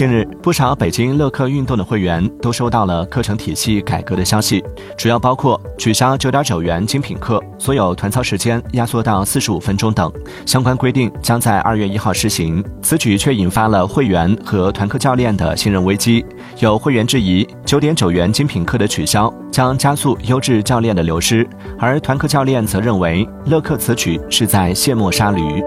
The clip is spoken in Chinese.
近日，不少北京乐客运动的会员都收到了课程体系改革的消息，主要包括取消九点九元精品课、所有团操时间压缩到四十五分钟等。相关规定将在二月一号施行。此举却引发了会员和团课教练的信任危机。有会员质疑，九点九元精品课的取消将加速优质教练的流失，而团课教练则认为乐客此举是在卸磨杀驴。